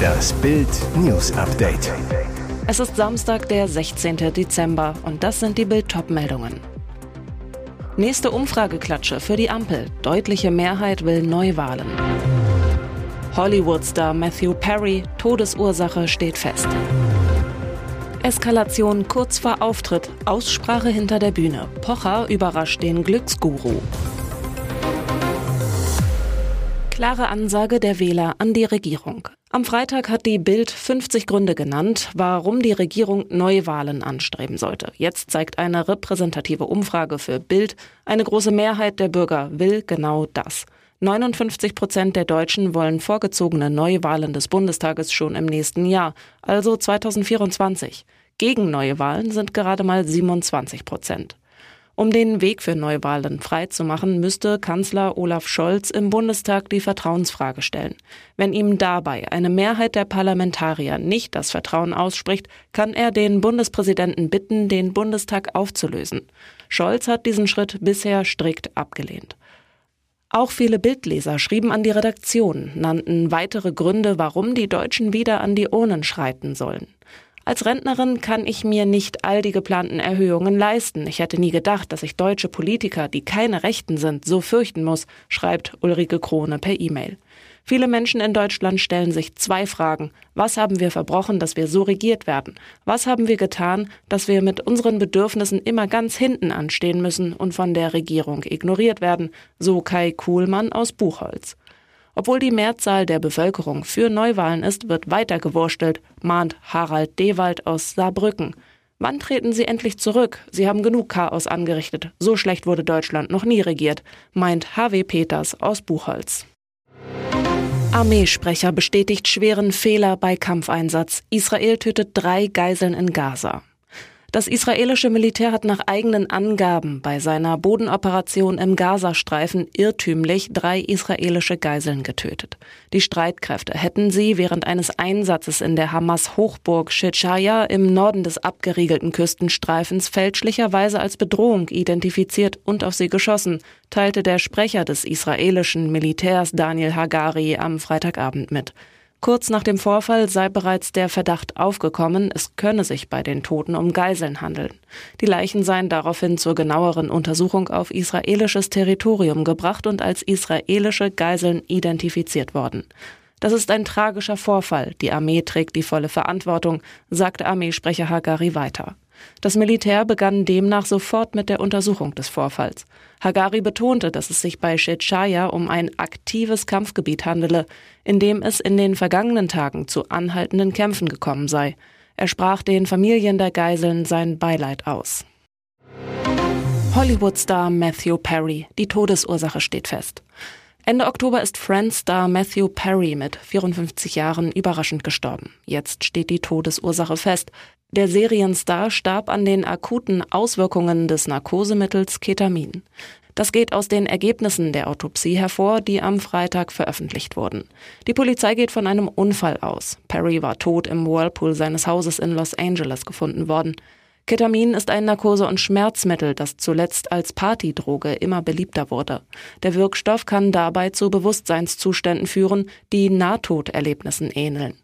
Das Bild News Update. Es ist Samstag, der 16. Dezember und das sind die Bild meldungen Nächste Umfrageklatsche für die Ampel. Deutliche Mehrheit will Neuwahlen. Hollywood-Star Matthew Perry, Todesursache steht fest. Eskalation kurz vor Auftritt, Aussprache hinter der Bühne. Pocher überrascht den Glücksguru. Klare Ansage der Wähler an die Regierung. Am Freitag hat die Bild 50 Gründe genannt, warum die Regierung Neuwahlen anstreben sollte. Jetzt zeigt eine repräsentative Umfrage für Bild, eine große Mehrheit der Bürger will genau das. 59 Prozent der Deutschen wollen vorgezogene Neuwahlen des Bundestages schon im nächsten Jahr, also 2024. Gegen Neuwahlen sind gerade mal 27 Prozent. Um den Weg für Neuwahlen freizumachen, müsste Kanzler Olaf Scholz im Bundestag die Vertrauensfrage stellen. Wenn ihm dabei eine Mehrheit der Parlamentarier nicht das Vertrauen ausspricht, kann er den Bundespräsidenten bitten, den Bundestag aufzulösen. Scholz hat diesen Schritt bisher strikt abgelehnt. Auch viele Bildleser schrieben an die Redaktion, nannten weitere Gründe, warum die Deutschen wieder an die Urnen schreiten sollen. Als Rentnerin kann ich mir nicht all die geplanten Erhöhungen leisten. Ich hätte nie gedacht, dass ich deutsche Politiker, die keine Rechten sind, so fürchten muss, schreibt Ulrike Krone per E-Mail. Viele Menschen in Deutschland stellen sich zwei Fragen. Was haben wir verbrochen, dass wir so regiert werden? Was haben wir getan, dass wir mit unseren Bedürfnissen immer ganz hinten anstehen müssen und von der Regierung ignoriert werden? So Kai Kuhlmann aus Buchholz. Obwohl die Mehrzahl der Bevölkerung für Neuwahlen ist, wird weiter gewurstelt, mahnt Harald Dewald aus Saarbrücken. Wann treten Sie endlich zurück? Sie haben genug Chaos angerichtet. So schlecht wurde Deutschland noch nie regiert, meint HW Peters aus Buchholz. Armeesprecher bestätigt schweren Fehler bei Kampfeinsatz. Israel tötet drei Geiseln in Gaza. Das israelische Militär hat nach eigenen Angaben bei seiner Bodenoperation im Gazastreifen irrtümlich drei israelische Geiseln getötet. Die Streitkräfte hätten sie während eines Einsatzes in der Hamas-Hochburg Shechaya im Norden des abgeriegelten Küstenstreifens fälschlicherweise als Bedrohung identifiziert und auf sie geschossen, teilte der Sprecher des israelischen Militärs Daniel Hagari am Freitagabend mit. Kurz nach dem Vorfall sei bereits der Verdacht aufgekommen, es könne sich bei den Toten um Geiseln handeln. Die Leichen seien daraufhin zur genaueren Untersuchung auf israelisches Territorium gebracht und als israelische Geiseln identifiziert worden. Das ist ein tragischer Vorfall. Die Armee trägt die volle Verantwortung, sagte Armeesprecher Hagari weiter. Das Militär begann demnach sofort mit der Untersuchung des Vorfalls. Hagari betonte, dass es sich bei Shechaya um ein aktives Kampfgebiet handele, in dem es in den vergangenen Tagen zu anhaltenden Kämpfen gekommen sei. Er sprach den Familien der Geiseln sein Beileid aus. Hollywood-Star Matthew Perry. Die Todesursache steht fest. Ende Oktober ist Friends-Star Matthew Perry mit 54 Jahren überraschend gestorben. Jetzt steht die Todesursache fest. Der Serienstar starb an den akuten Auswirkungen des Narkosemittels Ketamin. Das geht aus den Ergebnissen der Autopsie hervor, die am Freitag veröffentlicht wurden. Die Polizei geht von einem Unfall aus. Perry war tot im Whirlpool seines Hauses in Los Angeles gefunden worden. Ketamin ist ein Narkose- und Schmerzmittel, das zuletzt als Partydroge immer beliebter wurde. Der Wirkstoff kann dabei zu Bewusstseinszuständen führen, die Nahtoderlebnissen ähneln.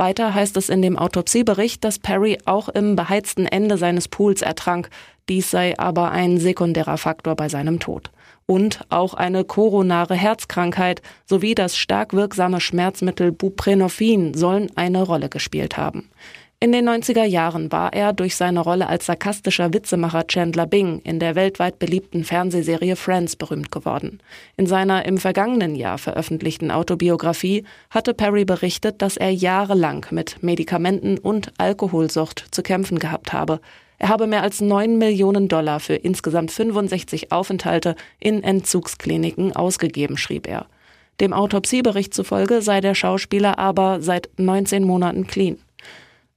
Weiter heißt es in dem Autopsiebericht, dass Perry auch im beheizten Ende seines Pools ertrank. Dies sei aber ein sekundärer Faktor bei seinem Tod. Und auch eine koronare Herzkrankheit sowie das stark wirksame Schmerzmittel Buprenorphin sollen eine Rolle gespielt haben. In den 90er Jahren war er durch seine Rolle als sarkastischer Witzemacher Chandler Bing in der weltweit beliebten Fernsehserie Friends berühmt geworden. In seiner im vergangenen Jahr veröffentlichten Autobiografie hatte Perry berichtet, dass er jahrelang mit Medikamenten und Alkoholsucht zu kämpfen gehabt habe. Er habe mehr als 9 Millionen Dollar für insgesamt 65 Aufenthalte in Entzugskliniken ausgegeben, schrieb er. Dem Autopsiebericht zufolge sei der Schauspieler aber seit 19 Monaten clean.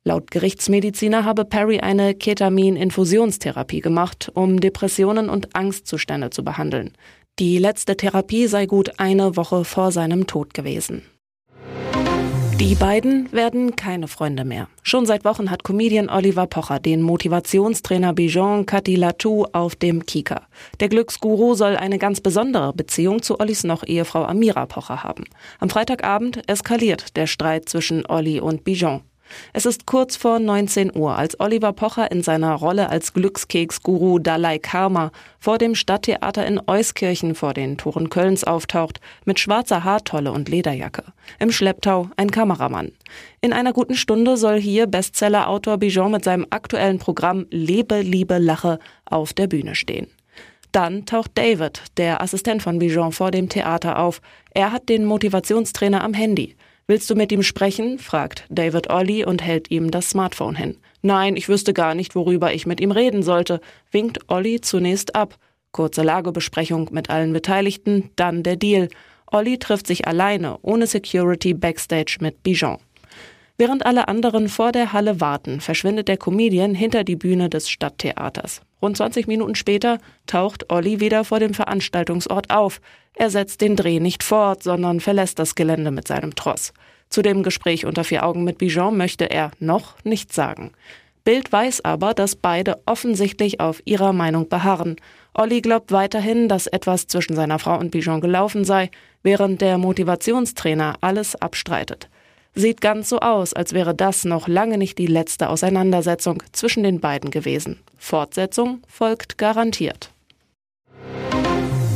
Laut Gerichtsmediziner habe Perry eine Ketamin-Infusionstherapie gemacht, um Depressionen und Angstzustände zu behandeln. Die letzte Therapie sei gut eine Woche vor seinem Tod gewesen. Die beiden werden keine Freunde mehr. Schon seit Wochen hat Comedian Oliver Pocher den Motivationstrainer Bijan Katilatou auf dem Kika. Der Glücksguru soll eine ganz besondere Beziehung zu Ollis noch Ehefrau Amira Pocher haben. Am Freitagabend eskaliert der Streit zwischen Olli und Bijan. Es ist kurz vor 19 Uhr, als Oliver Pocher in seiner Rolle als Glückskeksguru Dalai Karma vor dem Stadttheater in Euskirchen vor den Toren Kölns auftaucht, mit schwarzer Haartolle und Lederjacke. Im Schlepptau ein Kameramann. In einer guten Stunde soll hier Bestsellerautor Bijon mit seinem aktuellen Programm Lebe, Liebe, Lache auf der Bühne stehen. Dann taucht David, der Assistent von Bijon, vor dem Theater auf. Er hat den Motivationstrainer am Handy. Willst du mit ihm sprechen? fragt David Olli und hält ihm das Smartphone hin. Nein, ich wüsste gar nicht, worüber ich mit ihm reden sollte, winkt Olli zunächst ab. Kurze Lagebesprechung mit allen Beteiligten, dann der Deal. Olli trifft sich alleine, ohne Security backstage mit Bijon. Während alle anderen vor der Halle warten, verschwindet der Comedian hinter die Bühne des Stadttheaters. Rund 20 Minuten später taucht Olli wieder vor dem Veranstaltungsort auf. Er setzt den Dreh nicht fort, sondern verlässt das Gelände mit seinem Tross. Zu dem Gespräch unter vier Augen mit Bijon möchte er noch nichts sagen. Bild weiß aber, dass beide offensichtlich auf ihrer Meinung beharren. Olli glaubt weiterhin, dass etwas zwischen seiner Frau und Bijon gelaufen sei, während der Motivationstrainer alles abstreitet. Sieht ganz so aus, als wäre das noch lange nicht die letzte Auseinandersetzung zwischen den beiden gewesen. Fortsetzung folgt garantiert.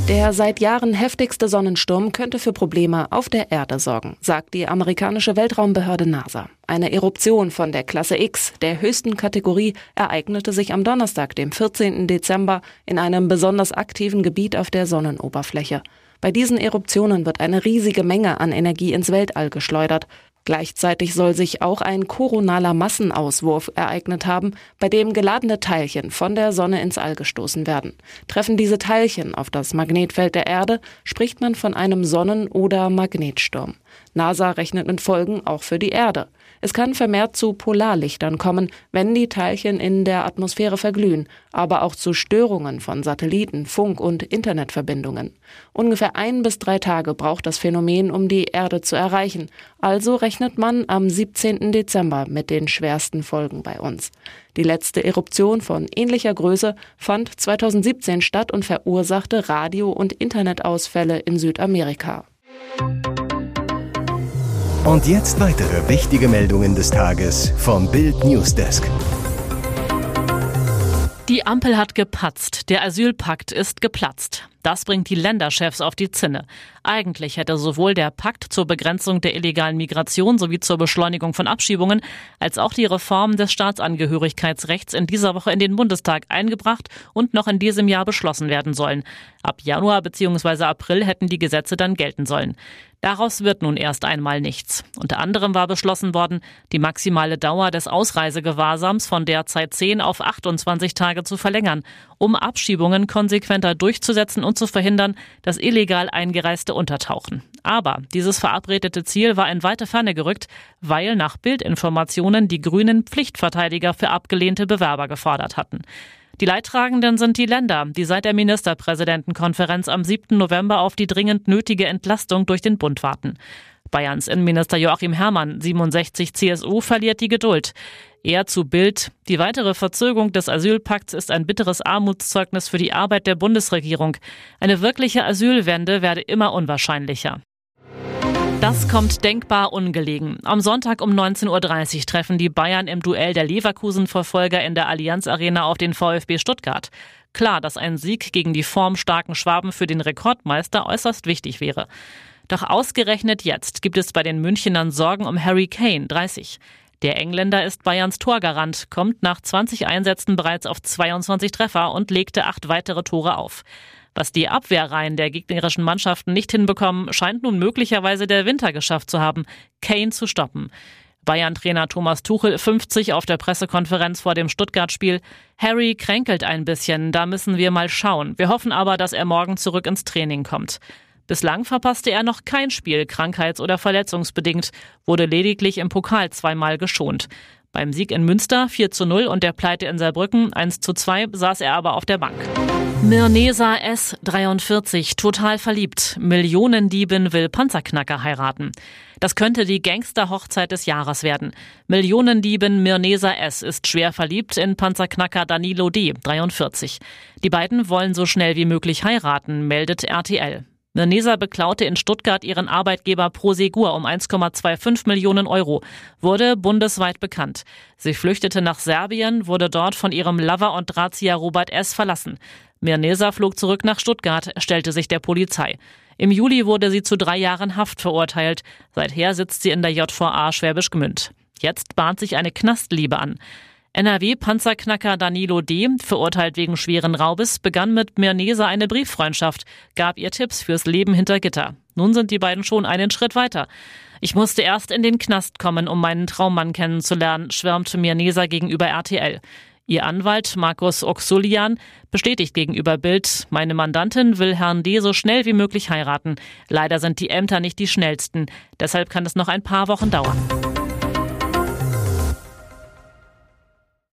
Der seit Jahren heftigste Sonnensturm könnte für Probleme auf der Erde sorgen, sagt die amerikanische Weltraumbehörde NASA. Eine Eruption von der Klasse X, der höchsten Kategorie, ereignete sich am Donnerstag, dem 14. Dezember, in einem besonders aktiven Gebiet auf der Sonnenoberfläche. Bei diesen Eruptionen wird eine riesige Menge an Energie ins Weltall geschleudert. Gleichzeitig soll sich auch ein koronaler Massenauswurf ereignet haben, bei dem geladene Teilchen von der Sonne ins All gestoßen werden. Treffen diese Teilchen auf das Magnetfeld der Erde, spricht man von einem Sonnen- oder Magnetsturm. NASA rechnet mit Folgen auch für die Erde. Es kann vermehrt zu Polarlichtern kommen, wenn die Teilchen in der Atmosphäre verglühen, aber auch zu Störungen von Satelliten, Funk- und Internetverbindungen. Ungefähr ein bis drei Tage braucht das Phänomen, um die Erde zu erreichen. Also rechnet man am 17. Dezember mit den schwersten Folgen bei uns. Die letzte Eruption von ähnlicher Größe fand 2017 statt und verursachte Radio- und Internetausfälle in Südamerika. Und jetzt weitere wichtige Meldungen des Tages vom Bild Newsdesk. Die Ampel hat gepatzt. Der Asylpakt ist geplatzt. Das bringt die Länderchefs auf die Zinne. Eigentlich hätte sowohl der Pakt zur Begrenzung der illegalen Migration sowie zur Beschleunigung von Abschiebungen als auch die Reform des Staatsangehörigkeitsrechts in dieser Woche in den Bundestag eingebracht und noch in diesem Jahr beschlossen werden sollen. Ab Januar bzw. April hätten die Gesetze dann gelten sollen. Daraus wird nun erst einmal nichts. Unter anderem war beschlossen worden, die maximale Dauer des Ausreisegewahrsams von derzeit 10 auf 28 Tage zu verlängern, um Abschiebungen konsequenter durchzusetzen und zu verhindern, dass illegal Eingereiste untertauchen. Aber dieses verabredete Ziel war in weite Ferne gerückt, weil nach Bildinformationen die Grünen Pflichtverteidiger für abgelehnte Bewerber gefordert hatten. Die Leidtragenden sind die Länder, die seit der Ministerpräsidentenkonferenz am 7. November auf die dringend nötige Entlastung durch den Bund warten. Bayerns Innenminister Joachim Herrmann, 67 CSU, verliert die Geduld. Er zu Bild. Die weitere Verzögerung des Asylpakts ist ein bitteres Armutszeugnis für die Arbeit der Bundesregierung. Eine wirkliche Asylwende werde immer unwahrscheinlicher. Das kommt denkbar ungelegen. Am Sonntag um 19.30 Uhr treffen die Bayern im Duell der Leverkusen-Verfolger in der Allianz Arena auf den VfB Stuttgart. Klar, dass ein Sieg gegen die formstarken Schwaben für den Rekordmeister äußerst wichtig wäre. Doch ausgerechnet jetzt gibt es bei den Münchenern Sorgen um Harry Kane, 30. Der Engländer ist Bayerns Torgarant, kommt nach 20 Einsätzen bereits auf 22 Treffer und legte acht weitere Tore auf. Was die Abwehrreihen der gegnerischen Mannschaften nicht hinbekommen, scheint nun möglicherweise der Winter geschafft zu haben, Kane zu stoppen. Bayern-Trainer Thomas Tuchel 50 auf der Pressekonferenz vor dem Stuttgart-Spiel. Harry kränkelt ein bisschen, da müssen wir mal schauen. Wir hoffen aber, dass er morgen zurück ins Training kommt. Bislang verpasste er noch kein Spiel, krankheits- oder verletzungsbedingt, wurde lediglich im Pokal zweimal geschont. Beim Sieg in Münster 4 zu 0 und der Pleite in Saarbrücken 1 zu 2 saß er aber auf der Bank. Mirnesa S. 43, total verliebt. Millionendiebin will Panzerknacker heiraten. Das könnte die Gangster-Hochzeit des Jahres werden. Millionendiebin Mirnesa S. ist schwer verliebt in Panzerknacker Danilo D. 43. Die beiden wollen so schnell wie möglich heiraten, meldet RTL. Mirnesa beklaute in Stuttgart ihren Arbeitgeber Prosegur um 1,25 Millionen Euro, wurde bundesweit bekannt. Sie flüchtete nach Serbien, wurde dort von ihrem Lover und Drahtzieher Robert S. verlassen. Mirnesa flog zurück nach Stuttgart, stellte sich der Polizei. Im Juli wurde sie zu drei Jahren Haft verurteilt. Seither sitzt sie in der JVA Schwäbisch Gmünd. Jetzt bahnt sich eine Knastliebe an. NRW-Panzerknacker Danilo D., verurteilt wegen schweren Raubes, begann mit Mirnesa eine Brieffreundschaft, gab ihr Tipps fürs Leben hinter Gitter. Nun sind die beiden schon einen Schritt weiter. Ich musste erst in den Knast kommen, um meinen Traummann kennenzulernen, schwärmte Mirnesa gegenüber RTL. Ihr Anwalt Markus Oxulian bestätigt gegenüber Bild, meine Mandantin will Herrn D. so schnell wie möglich heiraten. Leider sind die Ämter nicht die schnellsten. Deshalb kann es noch ein paar Wochen dauern.